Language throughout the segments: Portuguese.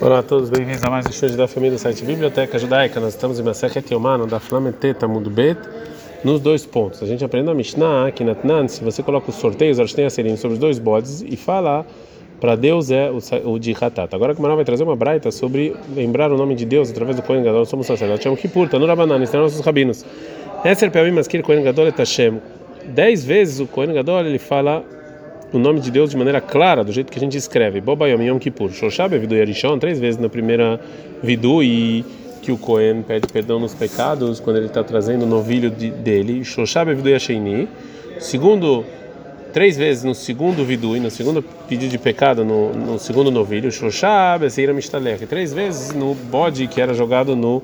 Olá a todos, bem-vindos a mais um show da família do site Biblioteca Judaica. Nós estamos em Masechet Yomano da Flameteta Mundo Bet, nos dois pontos. A gente aprende a Mishnah aqui na Tnan, se você coloca os sorteios, elas têm a serem sobre os dois bodes e fala para Deus é o, o de Hatat. Agora a Gemara vai trazer uma braita sobre lembrar o nome de Deus através do Kohen Gadol, somos sacerdotes. Chama Kippur, Tanur Abanan, estão nossos rabinos. Esser Peamim Maskir Kohen Gadol et Hashem. Dez vezes o Kohen Gadol ele fala o nome de Deus de maneira clara, do jeito que a gente escreve. Boba Yom Kippur. Shoshab Vidu Yarishon, três vezes na primeira Vidu e que o Kohen pede perdão nos pecados quando ele está trazendo o novilho de, dele. Shoshab Vidu Yasheini. Segundo, três vezes no segundo Vidu e no segundo pedido de pecado no, no segundo novilho. Shoshab Seira Mishtalech. Três vezes no bode que era jogado no,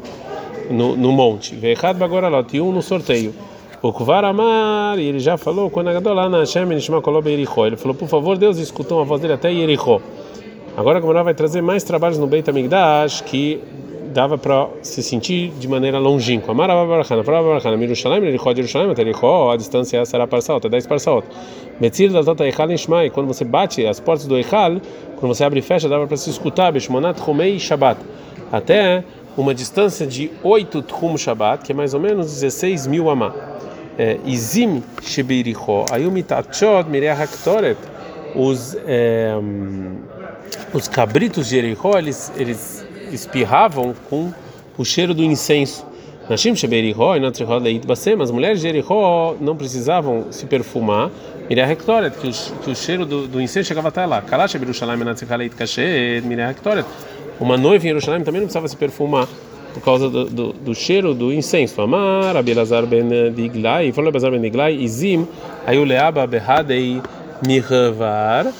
no, no monte. Vechad Bagoralot. E um no sorteio. O Kuvar Amar, e ele já falou, quando Yericho. Ele falou, por favor, Deus escutou a voz dele até Yericho. Agora a Gemara vai trazer mais trabalhos no Beit HaMikdash que dava para se sentir de maneira longínqua. Amar Ababarachana, Fala Ababarachana, Mirushalayim, Yericho, de Yerushalayim, até Yericho, a distância será parcial, até 10 parcial. Metzir da Tota Eichal Nishma, quando você bate as portas do Eichal, quando você abre e fecha, dava para se escutar, Bishmonat Chumei Shabbat. Até uma distância de 8 Tchum Shabbat, que é mais ou menos 16 mil amá. Izim Shebiricho, Ayumitachot Mireah Haktoret, os os cabritos de Jericó, eles, eles espirravam com o cheiro do incenso. Nashim Shebericho e Natricho Leit Basem, as mulheres de Jericó não precisavam se perfumar, Mireah Haktoret, que, o cheiro do, do incenso chegava até lá. Kalash Berushalayim Natricho Leit Kashet, Mireah Haktoret. Uma noiva em Jerusalém também não precisava se perfumar por causa do, do, do, cheiro do incenso. Amar, Abelazar ben Diglai, falou Abelazar ben Diglai, Izim, Ayuleaba Behadei Mirvar.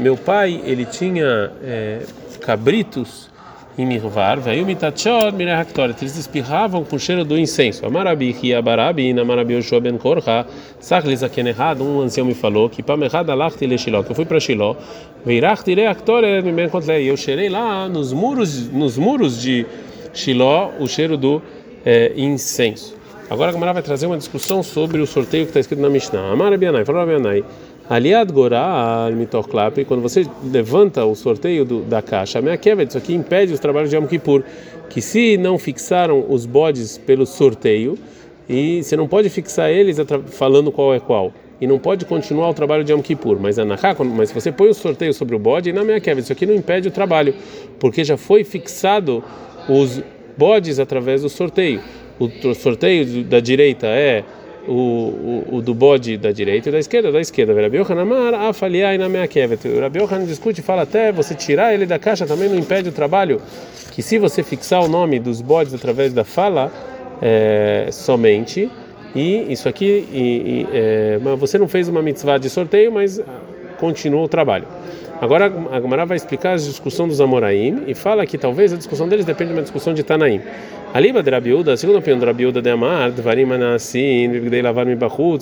Meu pai, ele tinha é, cabritos em Mirvar, veio Mitachor Mirahaktoret, eles espirravam com o cheiro do incenso. Amarabi Hiabarabi, Namarabi Yoshua ben Korha, Sachlis errado, um ancião me falou que Pamerhad Alachti le Shiló, que eu fui para Shiló, Veirachti Reaktoret, me encontrei, eu cheirei lá nos muros, nos muros de Shiló, o cheiro do é, incenso. Agora a Gamara vai trazer uma discussão sobre o sorteio que está escrito na Mishnah. Amar Abianai, falou Abianai. Aliad Gorá, Mitoklap, quando você levanta o sorteio do, da caixa, quebra, isso aqui impede os trabalhos de Yom Kippur, que se não fixaram os bodes pelo sorteio, e você não pode fixar eles falando qual é qual. E não pode continuar o trabalho de Yom Kippur. Mas, Anahá, mas se você põe o sorteio sobre o bode, na minha quebra, isso aqui não impede o trabalho, porque já foi fixado os bodes através do sorteio. O sorteio da direita é o, o, o, do bode da direita e da esquerda da esquerda. Rabi afaliai na minha kevet. Rabi discute e fala até você tirar ele da caixa também não impede o trabalho. Que se você fixar o nome dos bodes através da fala é, somente e isso aqui e, e, é, você não fez uma mitzvah de sorteio, mas continua o trabalho. Agora a Gemara vai explicar a discussão dos Amoraim e fala que talvez a discussão deles depende de uma discussão de Tanaim. Aliba de segundo a opinião de Rabiuda de Amar,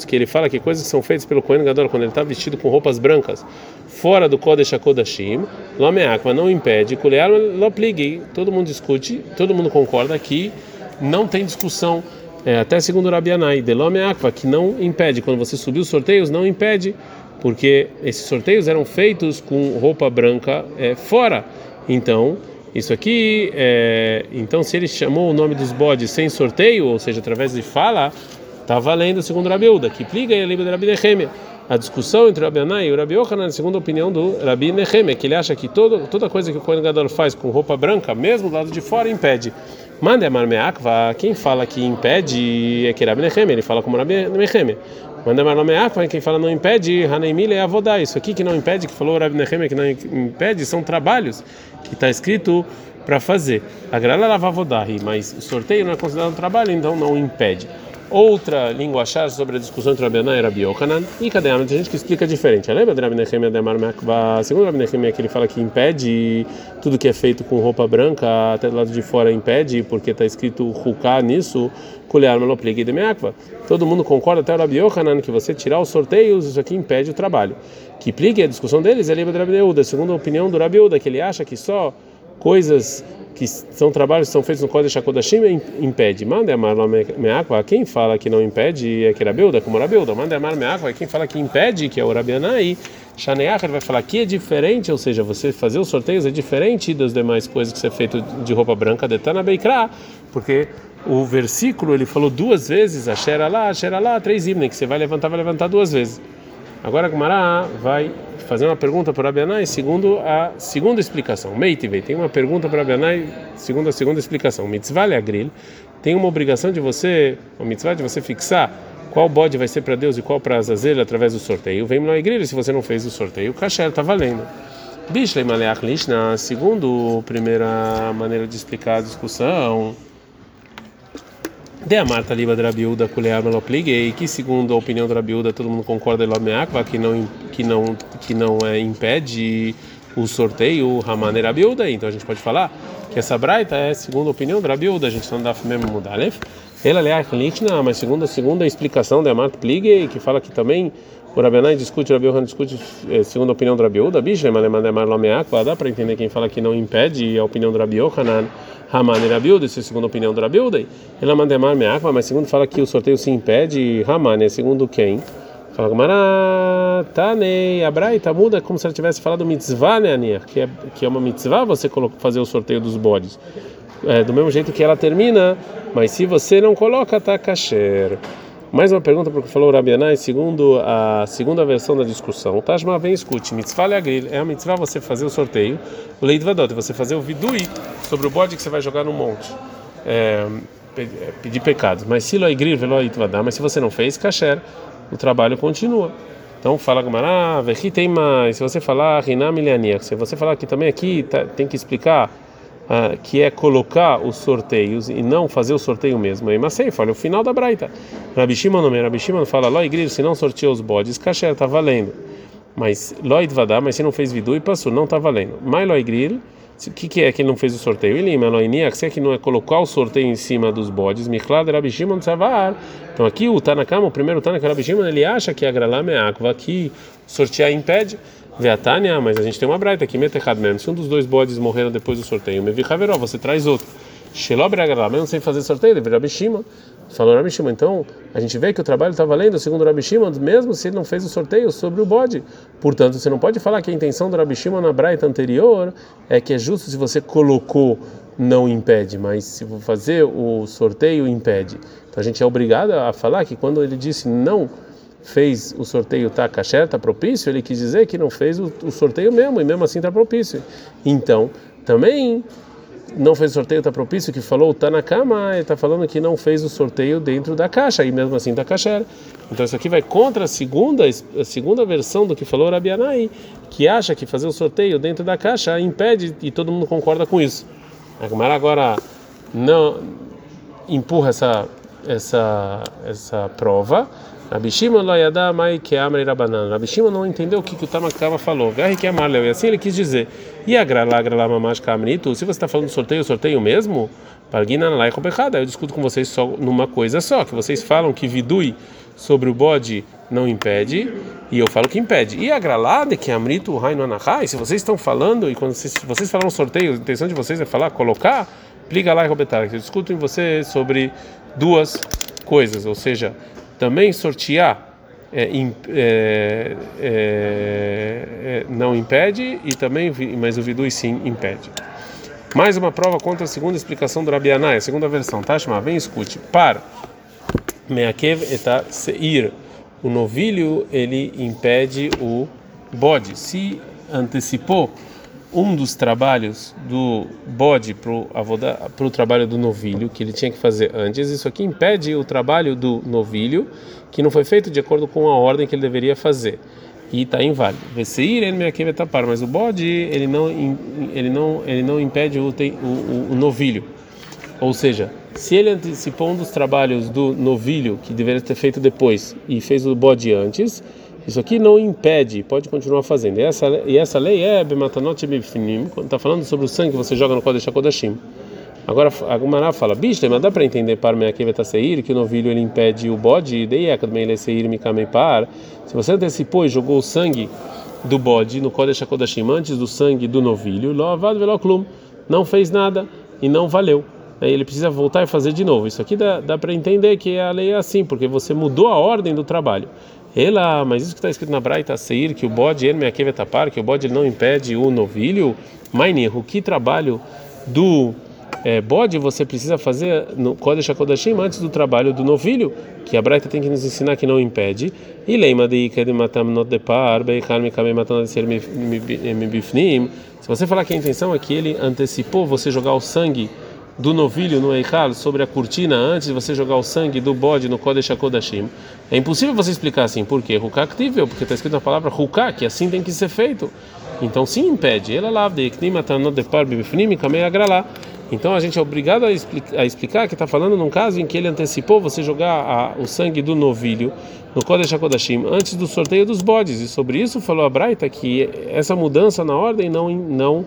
que ele fala que coisas que são feitas pelo Kohen Gadol quando ele está vestido com roupas brancas, fora do Kodesh HaKodashim, Lomeakva não impede, Kulear Loplig, todo mundo discute, todo mundo concorda que não tem discussão, é, até segundo Rabianai, de Lomeakva, que não impede, quando você subir os sorteios, não impede porque esses sorteios eram feitos com roupa branca é, fora. Então, isso aqui, é, então se ele chamou o nome dos bodes sem sorteio, ou seja, através de fala, está valendo segundo Rabi Uda, que pliga e a livre de. A discussão entre o Rabi Anai e o Rabi Yohanan, segundo a opinião do Rabi Nehemia, que ele acha que todo, toda coisa que o Kohen Gadol faz com roupa branca, mesmo do lado de fora, impede. Mande a Marmeakva, quem fala que impede é que Rabi Nehemia, ele fala como Rabi Nehemia. Manda Marlomeakva, quem fala não impede, Haneimile é avodá. Isso aqui que não impede, que falou o Rabi Nehemia que não impede, são trabalhos que está escrito para fazer. A grana lava avodá, mas o sorteio não é considerado um trabalho, então não impede. Outra língua achar sobre a discussão entre Rabi Anai e Rabi Yohanan. E cadê a gente que explica diferente? Lembra de Rabi Nehemia de Marmeakva? Segundo Rabi Nehemia, que ele fala que impede tudo que é feito com roupa branca, até do lado de fora impede, porque está escrito Huká nisso, Kulear Meloplig de Meakva. Todo mundo concorda, até o Rabi Yohanan, que você tirar os sorteios, isso aqui impede o trabalho. Que plique a discussão deles é livre de Rabi segundo a opinião do Rabi Euda, que ele acha que só coisas que são trabalhos que são feitos no Kodesh HaKodashim impede. Manda amar me'akva, quem fala que não impede é que Rabeuda, como Rabeuda. Manda amar me'akva, quem fala que impede, que é o Rabianai. Shaneach vai falar que é diferente, ou seja, você fazer os sorteios é diferente das demais coisas que você é feito de roupa branca, detana beikra, porque o versículo ele falou duas vezes, a lá, a lá, três himnes, que você vai levantar, vai levantar duas vezes. Agora a Gumará vai fazer uma pergunta para Rabianai segundo a segunda explicação. Meitive, tem uma pergunta para Rabianai segundo a segunda explicação. Mitzvah agril tem uma obrigação de você, uma mitzvah de você fixar qual bode vai ser para Deus e qual para Azazel através do sorteio. Vem no igreja se você não fez o sorteio, o kasher está valendo. Bishlei maleach lishna, segundo a primeira maneira de explicar a discussão, de a Marta Liba de Rabiúda Kulear Melopliguei, que segundo a opinião da Rabiúda todo mundo concorda Elomeakva, que não que não que não é, impede o sorteio Ramane Rabiúda, então a gente pode falar que essa braita é segundo a opinião da Rabiúda, a gente não dá mesmo mudar, né? Ela é a mas segundo a segunda explicação da Marta Pligei, que fala que também o Rabianai discute, o Rabiuhan discute eh, segundo a opinião do Rabiúda, bicho, mas dá para entender quem fala que não impede a opinião do Rabiuhanan Haman e Rabiuda, isso é a opinião do Rabiuda. Ela manda mar meakva, mas segundo fala que o sorteio se impede, Haman é segundo quem? Fala Gamara, Tanei, Abraita muda como se ela tivesse falado mitzvah, né, que é, que é uma mitzvah você fazer o sorteio dos bodes. É, do mesmo jeito que ela termina, mas se você não coloca, tá kasher. Mais uma pergunta para o que falou Rabianai, segundo a segunda versão da discussão. O Tashma vem escute, mitzvah leagril, é a mitzvah você fazer o sorteio, o leidvadot, você fazer o vidui sobre o bode que você vai jogar no monte. É, pedir pecados. Mas se loigril velo itvadá, mas se você não fez, kasher, o trabalho continua. Então fala Gamara, ah, tem mais. Se você falar rinam se você falar que também aqui tá, tem que explicar ah, que é colocar os sorteios e não fazer o sorteio mesmo. Aí, mas sei, fala o final da braita. Rabi Shimon não, Rabi Shimon fala, Loi Gril, se não sorteou os bodes, kasher está valendo. Mas Loi Dvadá, mas se não fez vidu e passou, não está valendo. Mas Loi Gril, o que, que é que ele não fez o sorteio? Ele, Meloinia, que é que não é colocar o sorteio em cima dos bodes, Michlad Rabi Shimon Savar. Então aqui o Tanakama, o primeiro Tanakama, Rabi Shimon, ele acha que a Gralam é água, que sortear impede. Veatania, mas a gente tem uma braita aqui, metechad mesmo. Se um dos dois bodes morreram depois do sorteio, me haveró, você traz outro. Shelobre mesmo sem fazer sorteio, ele Rabi Shimon. Falou Rabi então a gente vê que o trabalho está valendo, segundo Rabi Shimon, mesmo se ele não fez o sorteio sobre o bode. Portanto, você não pode falar que a intenção do Rabi Shimon na braita anterior é que é justo se você colocou não impede, mas se fazer o sorteio impede. Então a gente é obrigado a falar que quando ele disse não fez o sorteio tá kasher, tá propício, ele quis dizer que não fez o, o sorteio mesmo, e mesmo assim tá propício. Então, também não fez o sorteio tá propício, que falou tá na cama, ele tá falando que não fez o sorteio dentro da caixa, e mesmo assim tá kasher. Então isso aqui vai contra a segunda, a segunda versão do que falou Rabianai, que acha que fazer o sorteio dentro da caixa impede, e todo mundo concorda com isso. A agora não empurra essa, essa, essa prova Rabi Shimon lo yada mai que amre rabanan. Rabi não entendeu o que, que o Tamakama falou. Garri que amarleu. E assim ele quis dizer. E a grala grala mamash kamritu. Se você está falando sorteio, sorteio mesmo, pargina lá é complicado. Eu discuto com vocês só numa coisa só, que vocês falam que vidui sobre o bode não impede, e eu falo que impede. E a gralá de que amrito raino anahai, se vocês estão falando, e quando vocês, vocês falaram sorteio, a intenção de vocês é falar, colocar, pliga lá e robetar. Eu discuto em você sobre duas coisas, ou seja, também sortear é, é, é, é, não impede e também, mas o vidui sim impede. Mais uma prova contra a segunda explicação do Rabianai, a segunda versão. Tashma, vem escute. Par meakev eta seir. O novilho ele impede o bode. Se antecipou um dos trabalhos do bode para o trabalho do novilho, que ele tinha que fazer antes, isso aqui impede o trabalho do novilho, que não foi feito de acordo com a ordem que ele deveria fazer. E está inválido. Veseir ele vai tapar, mas o bode ele não ele não ele não impede o, o, o novilho. Ou seja, se ele antecipou um dos trabalhos do novilho que deveria ter feito depois e fez o bode antes, isso aqui não impede, pode continuar fazendo. E essa, e essa lei é Bematanot Bifnim, quando está falando sobre o sangue que você joga no Kodesh HaKodashim. Agora a Gumará fala, bicho, mas dá para entender para Meakevet que o novilho ele impede o bode, daí Seir Mikamei Par. Se você antecipou e jogou o sangue do bode no Kodesh HaKodashim antes do sangue do novilho, Loavad Veloklum. não fez nada e não valeu. Aí ele precisa voltar e fazer de novo. Isso aqui dá, dá para entender que a lei é assim, porque você mudou a ordem do trabalho. Ela, mas isso que está escrito na Braita Seir, que o bode ele me tapar, que o bode ele não impede o novilho. Mainir, o que trabalho do é, bode você precisa fazer no Kodesh HaKodashim antes do trabalho do novilho, que a Braita tem que nos ensinar que não impede. E leima de de matam not depar, beikar mikame matam ser mibifnim. Se você falar que a intenção é que ele antecipou você jogar o sangue do novilho no Eichal sobre a cortina antes de você jogar o sangue do bode no Kodesh HaKodashim. É impossível você explicar assim. Por quê? Ruká actível, porque está escrito na palavra Ruká, que assim tem que ser feito. Então sim impede. Ela lá de então a gente é obrigado a, a explicar que está falando num caso em que ele antecipou você jogar a, o sangue do novilho no Kodesh HaKodashim antes do sorteio dos bodes. E sobre isso falou a Braita que essa mudança na ordem não, não,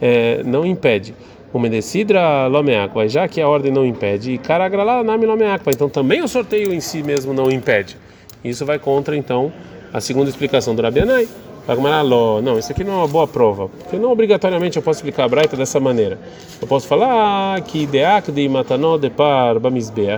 é, não impede o Medecidra Lomeakva, já que a ordem não impede, e Karagrala Nami Lomeakva, então também o sorteio em si mesmo não impede. Isso vai contra, então, a segunda explicação do Rabianai. Não, isso aqui não é uma boa prova, porque não obrigatoriamente eu posso explicar a Braita dessa maneira. Eu posso falar que Deak de Matanó de Par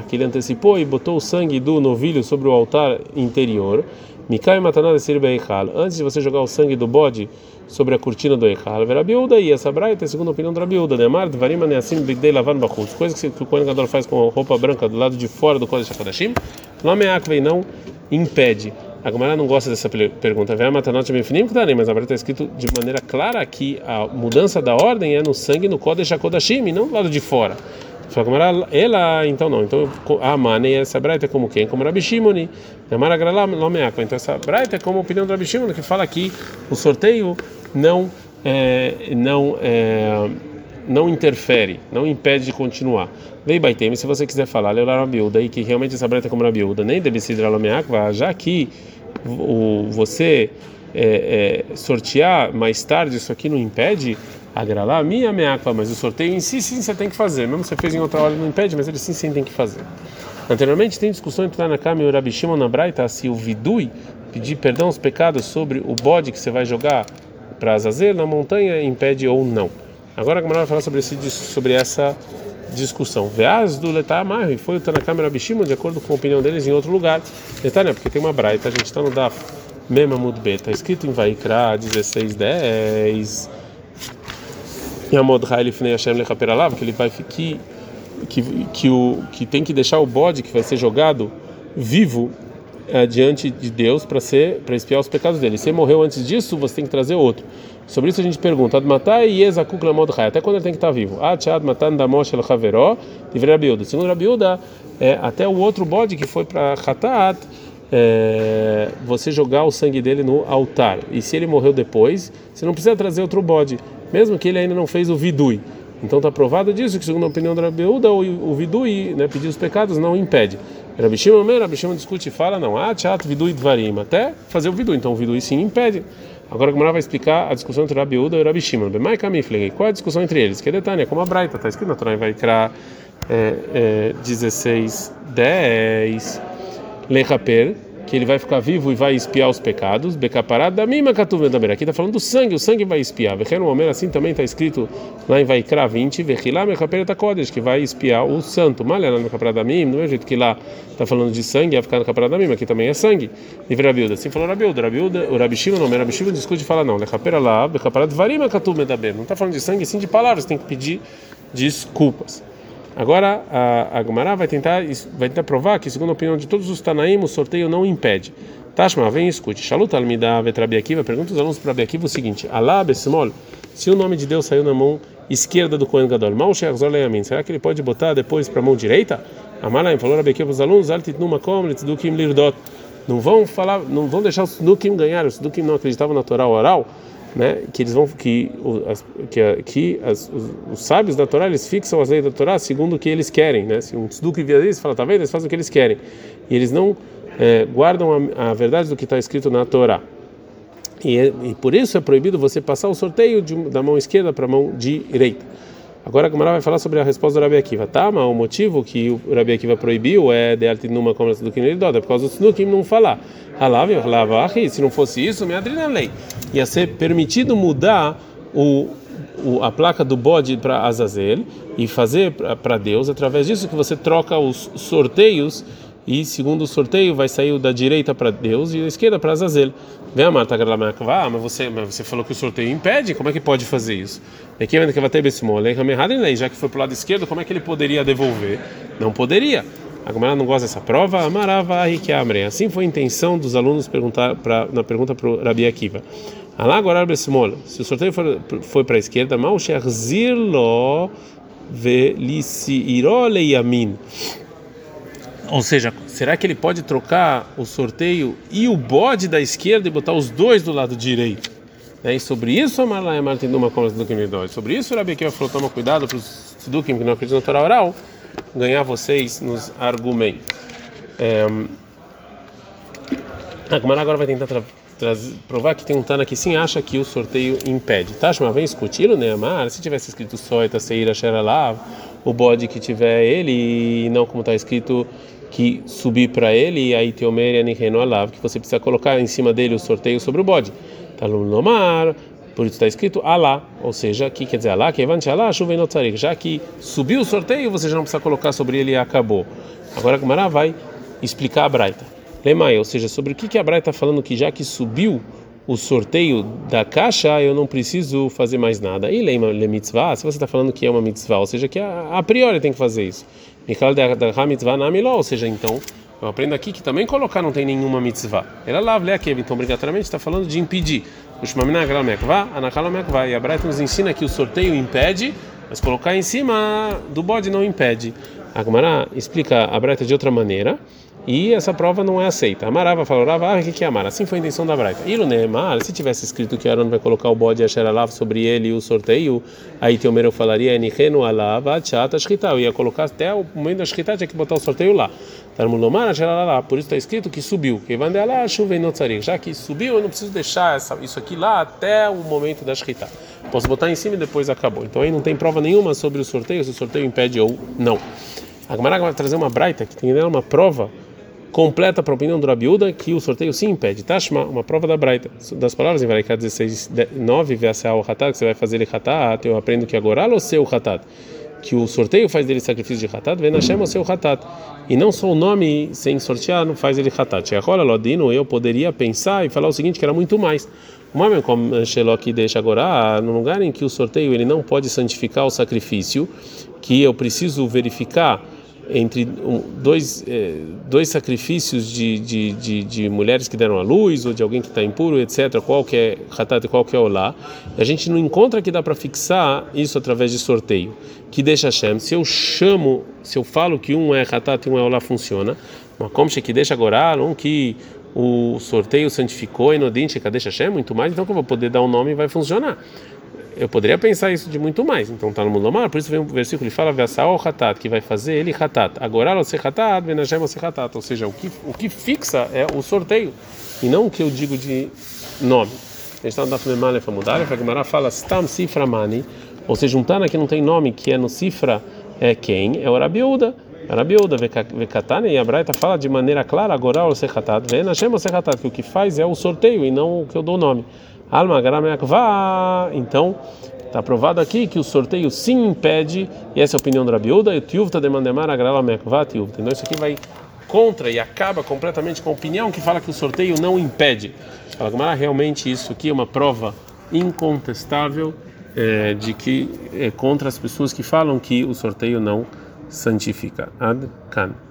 que ele antecipou e botou o sangue do novilho sobre o altar interior. Mikai Matanó de Sir Beichal, antes de você jogar o sangue do bode sobre a cortina do Eichal, a Biúda e essa braita é a segunda opinião da Biúda, Neymar, Dvarim Aneassim Bigdei Lavan Bachutz, coisas que o Kohen faz com roupa branca do lado de fora do Kodesh HaKodashim, Lameakvei não impede. A Gomara não gosta dessa pergunta. Vem a matanot mefinim que mas a Braita está escrito de maneira clara que a mudança da ordem é no sangue no Kodesh HaKodashim e não do lado de fora. Fala ela, então não. Então a Mane, essa Braita é como quem? Como Rabi Shimoni. Gralá Lomeakva. Então essa Braita é como a opinião do Rabi Shimoni, que fala que o sorteio não, é, não, é, não interfere, não impede de continuar. Vei Baitem, se você quiser falar, Leolar Rabiúda, e que realmente essa Braita é como Rabiúda, nem ser Lomeakva, já que o, você é, é, sortear mais tarde, isso aqui não impede agralá minha meakva, mas o sorteio em si sim você tem que fazer, mesmo você fez em outra hora não impede, mas ele sim sim tem que fazer. Anteriormente tem discussão entre Tanakama e Rabi Shimon na Braita se o vidui pedir perdão aos pecados sobre o bode que você vai jogar para Azazel na montanha impede ou não. Agora a Gamara vai falar sobre, esse, sobre essa discussão. Veaz do Letamar, e foi o Tanakama e Rabi de acordo com a opinião deles, em outro lugar. Detalhe, porque tem uma Braita, a gente está no Daf Memamud B, está escrito em Vaikra 16:10 Yamodrai Lifnei Hashem Lechaperalav, que ele vai que, que, que, o, que tem que deixar o bode que vai ser jogado vivo é, diante de Deus para ser para expiar os pecados dele. Se ele morreu antes disso, você tem que trazer outro. Sobre isso a gente pergunta: Admatai Yezakuk Lamodrai, até quando ele tem que estar vivo? Achad Matan Damosh El Haveró, de Rabiuda. Segundo Rabiuda, é, até o outro bode que foi para Hatat. É, você jogar o sangue dele no altar. E se ele morreu depois, você não precisa trazer outro bode mesmo que ele ainda não fez o vidui. Então está provado disso que segundo a opinião da Rabiúda, o, o vidui, né, pedir os pecados não impede. Rabi Shimon, Rabi discute e fala não, ah, teatro vidui dvarim, até fazer o vidui. Então o vidui sim impede. Agora Gemara vai explicar a discussão entre Rabiúda e Rabi Shimon. Bemai Kamifleg, qual é a discussão entre eles? Que é detalhe, como a Braita, está escrito na Torá, vai criar é, é, 16, 10, Lechaper, que ele vai ficar vivo e vai espiar os pecados. Becaparad da mima também. Aqui está falando do sangue, o sangue vai espiar. Vechen momento assim também está escrito lá em Vaikra 20, Vechilá mekaperet kodesh, que vai espiar o santo. Malha no caparad da mim, do mesmo jeito que lá está falando de sangue, vai ficar no caparad da mim, aqui também é sangue. E Rabiuda, assim falou Rabiuda. Rabiuda, o Rabishima não, Rabishima discute e fala não. Lecapera lá, becaparad varim mekatuvedabem. Não está falando de sangue, sim de palavras, tem que pedir desculpas. Agora a, a Gemara vai tentar, vai tentar provar que, segundo a opinião de todos os Tanaim, o sorteio não impede. Tashma, vem e escute. Shalut Almida Vetrabi Akiva, pergunta os alunos para Rabi Akiva o seguinte: Alá Besmol, se o nome de Deus saiu na mão esquerda do Kohen Gadol, Mal será que ele pode botar depois para a mão direita? Amalaim falou Rabi Akiva para os alunos: Altitnu Makom Litzudukim Lirdot. Não vão falar, não vão deixar os Dukim ganhar, os Dukim não acreditavam na Torá oral né, que eles vão que as, que, que as, os, os, sábios da Torá eles fixam as leis da Torá segundo o que eles querem, né? Se um tzeduk via eles fala, tá vendo? Eles fazem o que eles querem e eles não é, guardam a, a, verdade do que está escrito na Torá. E, é, e, por isso é proibido você passar o sorteio de, da mão esquerda para a mão direita. Agora a Gamara vai falar sobre a resposta do Rabi Akiva. Tá, mas o motivo que o Rabi Akiva proibiu é de altinuma como do que é por causa do Snukim não falar. Halav, halav, se não fosse isso, me adrina lei. Ia ser permitido mudar o a placa do bode para Azazel e fazer para Deus, através disso que você troca os sorteios e segundo o sorteio vai sair da direita para Deus e da esquerda para Azazel. A Marta ah, mas você, mas você falou que o sorteio impede, como é que pode fazer isso? Que ter já que foi para o lado esquerdo, como é que ele poderia devolver? Não poderia. A Gamara não gosta dessa prova. Amarava Abre. Assim foi a intenção dos alunos perguntar pra, na pergunta para o Rabi Akiva. Alá agora Se o sorteio for, foi para a esquerda, mal sherzirlo veliciiro leiamin. Ou seja, será que ele pode trocar o sorteio e o bode da esquerda e botar os dois do lado direito? Né? E sobre isso, a Marlaia Martin uma conversa do que Sobre isso, o Rabi falou: toma cuidado para os Sidukim que não acreditam na Torá oral ganhar vocês nos argumentos. É, a Gumara agora vai tentar provar que tem um Tana que sim acha que o sorteio impede. Tashma vem discutir, né? Mas se tivesse escrito só Etaseira Sheralav, o bode que tiver ele, e não como está escrito que subir para ele, e aí Teomer e Alav, que você precisa colocar em cima dele o sorteio sobre o bode. no mar. Por isso está escrito Alá, ou seja, que quer dizer Alá, que Evante Alá, e Já que subiu o sorteio, você já não precisa colocar sobre ele e acabou. Agora a Gemara vai explicar a Braita. Lemai, ou seja, sobre o que, que a Braita está falando que já que subiu o sorteio da caixa, eu não preciso fazer mais nada. E lema le mitzvah, se você está falando que é uma mitzvah, ou seja, que a, a priori tem que fazer isso. Mikal da mitzvah na ou seja, então eu aprendo aqui que também colocar não tem nenhuma mitzvah. Ela lá, aqui, então obrigatoriamente está falando de impedir. E a Braita nos ensina que o sorteio impede, mas colocar em cima do bode não impede. A Gemara explica a Braita de outra maneira e essa prova não é aceita. Amarava falou, ah, o que é Amara? Assim foi a intenção da Braita. Ilu Neemar, se tivesse escrito que Aaron vai colocar o bode Alav sobre ele e o sorteio, aí Teomer falaria, Enihenu Alav, Achata Shkita. Eu ia colocar até o momento da Shkita, tinha que botar o sorteio lá. Tarmulomar Asher Alav, por isso está escrito que subiu. Que vai lá, chuva e Já que subiu, eu não preciso deixar essa, isso aqui lá até o momento da Shkita. Posso botar em cima e depois acabou. Então aí não tem prova nenhuma sobre o sorteio, se o sorteio impede ou não. A Gemara vai trazer uma Braita que tem nela uma prova completa para a opinião do Rabiuda que o sorteio sim impede. Tashma, uma prova da Braita. Das palavras em Varaiká 16, 9, o Hatat, que você vai fazer ele Hatat, eu aprendo que agora ou seu Hatat. Que o sorteio faz dele sacrifício de Hatat, vem na Shema seu Hatat. E não só o nome sem sortear não faz ele Hatat. Agora, Lodino, eu poderia pensar e falar o seguinte: que era muito mais. O homem como Shelok deixa agora, no lugar em que o sorteio ele não pode santificar o sacrifício, que eu preciso verificar entre dois, é, dois sacrifícios de, de, de, de, mulheres que deram à luz ou de alguém que está impuro, etc. Qual que é hatat e qual que é olá? A gente não encontra que dá para fixar isso através de sorteio. Que deixa Hashem. Se eu chamo, se eu falo que um é hatat e um é olá, funciona. Mas como que deixa agora, um que o sorteio santificou e no dente deixa Hashem, muito mais, então que eu vou poder dar um nome e vai funcionar. Eu poderia pensar isso de muito mais. Então está no Mudomar, por isso vem um versículo que fala Vesao Hatat, que vai fazer ele Hatat. Agora o Hatat, Benashem Hatat. Ou seja, o que, o que fixa é o sorteio e não o que eu digo de nome. A gente está no Dafnemale Famudar, a Gemara fala Stam Sifra Mani, ou seja, um Tana que não tem nome, que é no Sifra, é quem? É o Rabiuda. Rabiuda Vekatane e a Braita fala de maneira clara, agora o Sechatat, Benashem Hatat, que o que faz é o sorteio e não o que eu dou nome. Alma Garameakva. Então, está provado aqui que o sorteio sim impede, e essa é a opinião do Rabiuda, e o Tiuvta demandemar Agralameakva Tiuvta. Então, isso aqui vai contra e acaba completamente com a opinião que fala que o sorteio não impede. Fala realmente isso aqui é uma prova incontestável é, de que é contra as pessoas que falam que o sorteio não santifica. Ad Kan.